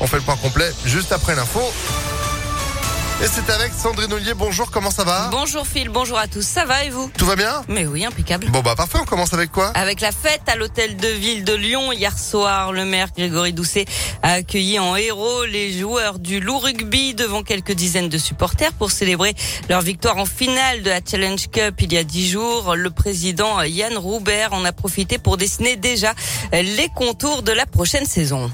On fait le point complet juste après l'info. Et c'est avec Sandrine Ollier. Bonjour, comment ça va Bonjour Phil, bonjour à tous. Ça va et vous Tout va bien Mais oui, impeccable. Bon bah parfait, on commence avec quoi Avec la fête à l'hôtel de ville de Lyon hier soir, le maire Grégory Doucet a accueilli en héros les joueurs du loup rugby devant quelques dizaines de supporters pour célébrer leur victoire en finale de la Challenge Cup il y a dix jours. Le président Yann Roubert en a profité pour dessiner déjà les contours de la prochaine saison.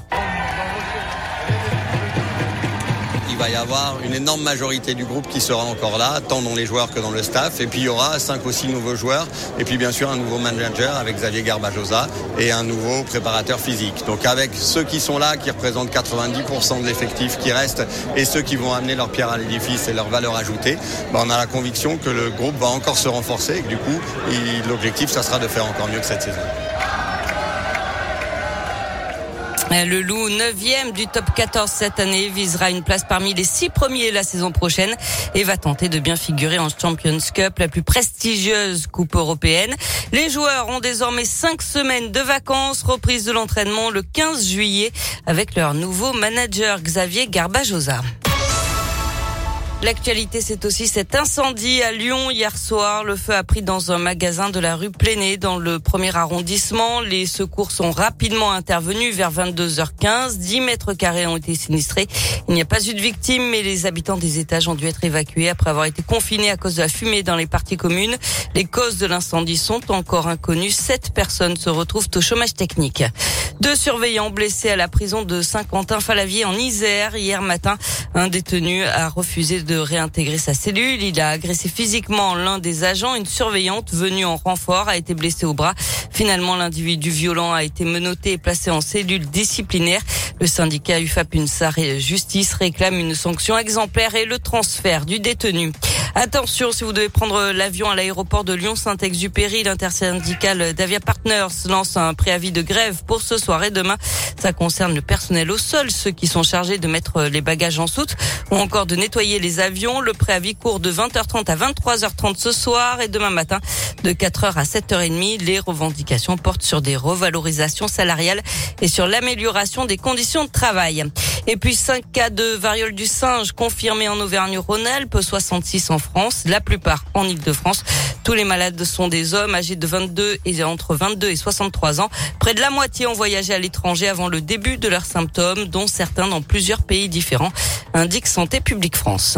Il va y avoir une énorme majorité du groupe qui sera encore là, tant dans les joueurs que dans le staff. Et puis il y aura cinq ou six nouveaux joueurs. Et puis bien sûr un nouveau manager avec Xavier Garbajosa et un nouveau préparateur physique. Donc avec ceux qui sont là, qui représentent 90% de l'effectif qui reste, et ceux qui vont amener leur pierre à l'édifice et leur valeur ajoutée, ben, on a la conviction que le groupe va encore se renforcer et que du coup, l'objectif, ça sera de faire encore mieux que cette saison. Le Loup, 9e du top 14 cette année, visera une place parmi les six premiers la saison prochaine et va tenter de bien figurer en Champions Cup, la plus prestigieuse coupe européenne. Les joueurs ont désormais cinq semaines de vacances, reprise de l'entraînement le 15 juillet avec leur nouveau manager Xavier Garbajosa. L'actualité, c'est aussi cet incendie à Lyon hier soir. Le feu a pris dans un magasin de la rue Plénée, dans le premier arrondissement. Les secours sont rapidement intervenus vers 22h15. 10 mètres carrés ont été sinistrés. Il n'y a pas eu de victimes, mais les habitants des étages ont dû être évacués après avoir été confinés à cause de la fumée dans les parties communes. Les causes de l'incendie sont encore inconnues. Sept personnes se retrouvent au chômage technique. Deux surveillants blessés à la prison de Saint-Quentin-Falavier en Isère. Hier matin, un détenu a refusé réintégrer sa cellule. Il a agressé physiquement l'un des agents. Une surveillante venue en renfort a été blessée au bras. Finalement, l'individu violent a été menotté et placé en cellule disciplinaire. Le syndicat UFAP UNSAR et Justice réclame une sanction exemplaire et le transfert du détenu. Attention, si vous devez prendre l'avion à l'aéroport de Lyon-Saint-Exupéry, l'intersyndical Davia Partners lance un préavis de grève pour ce soir et demain. Ça concerne le personnel au sol, ceux qui sont chargés de mettre les bagages en soute ou encore de nettoyer les avions. Le préavis court de 20h30 à 23h30 ce soir et demain matin de 4h à 7h30. Les revendications portent sur des revalorisations salariales et sur l'amélioration des conditions de travail. Et puis 5 cas de variole du singe confirmés en Auvergne-Rhône-Alpes, 66 en France, la plupart en Ile-de-France. Tous les malades sont des hommes âgés de 22 et entre 22 et 63 ans. Près de la moitié ont voyagé à l'étranger avant le début de leurs symptômes, dont certains dans plusieurs pays différents, indique Santé publique France.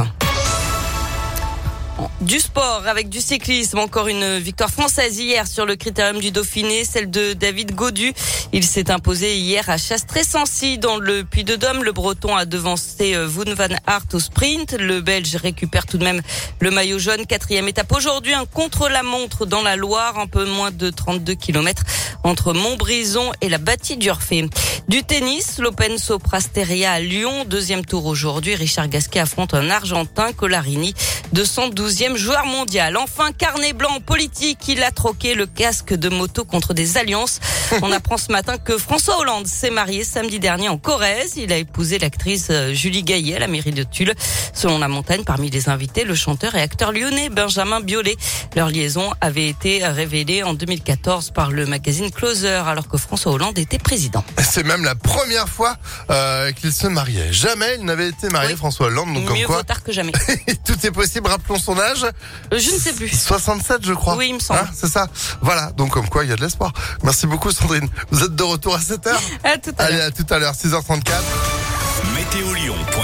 Du sport avec du cyclisme, encore une victoire française hier sur le critérium du Dauphiné, celle de David Godu. Il s'est imposé hier à Chastré-Sancy dans le Puy-de-Dôme. Le Breton a devancé euh, Wout van Aert au sprint. Le Belge récupère tout de même le maillot jaune. Quatrième étape aujourd'hui, un contre-la-montre dans la Loire, un peu moins de 32 km entre Montbrison et la bâtie d'Urfé. Du tennis, l'Open Soprasteria à Lyon, deuxième tour aujourd'hui. Richard Gasquet affronte un Argentin, Colarini, 212e joueur mondial. Enfin, carnet blanc politique, il a troqué le casque de moto contre des alliances. On apprend ce matin que François Hollande s'est marié samedi dernier en Corrèze. Il a épousé l'actrice euh, Julie Gaillet à la mairie de Tulle. Selon la montagne, parmi les invités, le chanteur et acteur lyonnais Benjamin Biolay. Leur liaison avait été révélée en 2014 par le magazine Closer alors que François Hollande était président. C'est même la première fois euh, qu'il se mariait. Jamais il n'avait été marié, Oui. François Hollande. Donc Mieux comme quoi, vaut tard que jamais. tout est possible. Rappelons son âge. Euh, Je ne sais plus. 67, je crois. Oui, il me semble. Hein, c'est ça. Voilà. Donc comme quoi, il y a de l'espoir. Merci beaucoup, Sandrine. Vous êtes de retour à 7h. À tout à l'heure. Allez, à tout à l'heure, 6h34. Météolion.com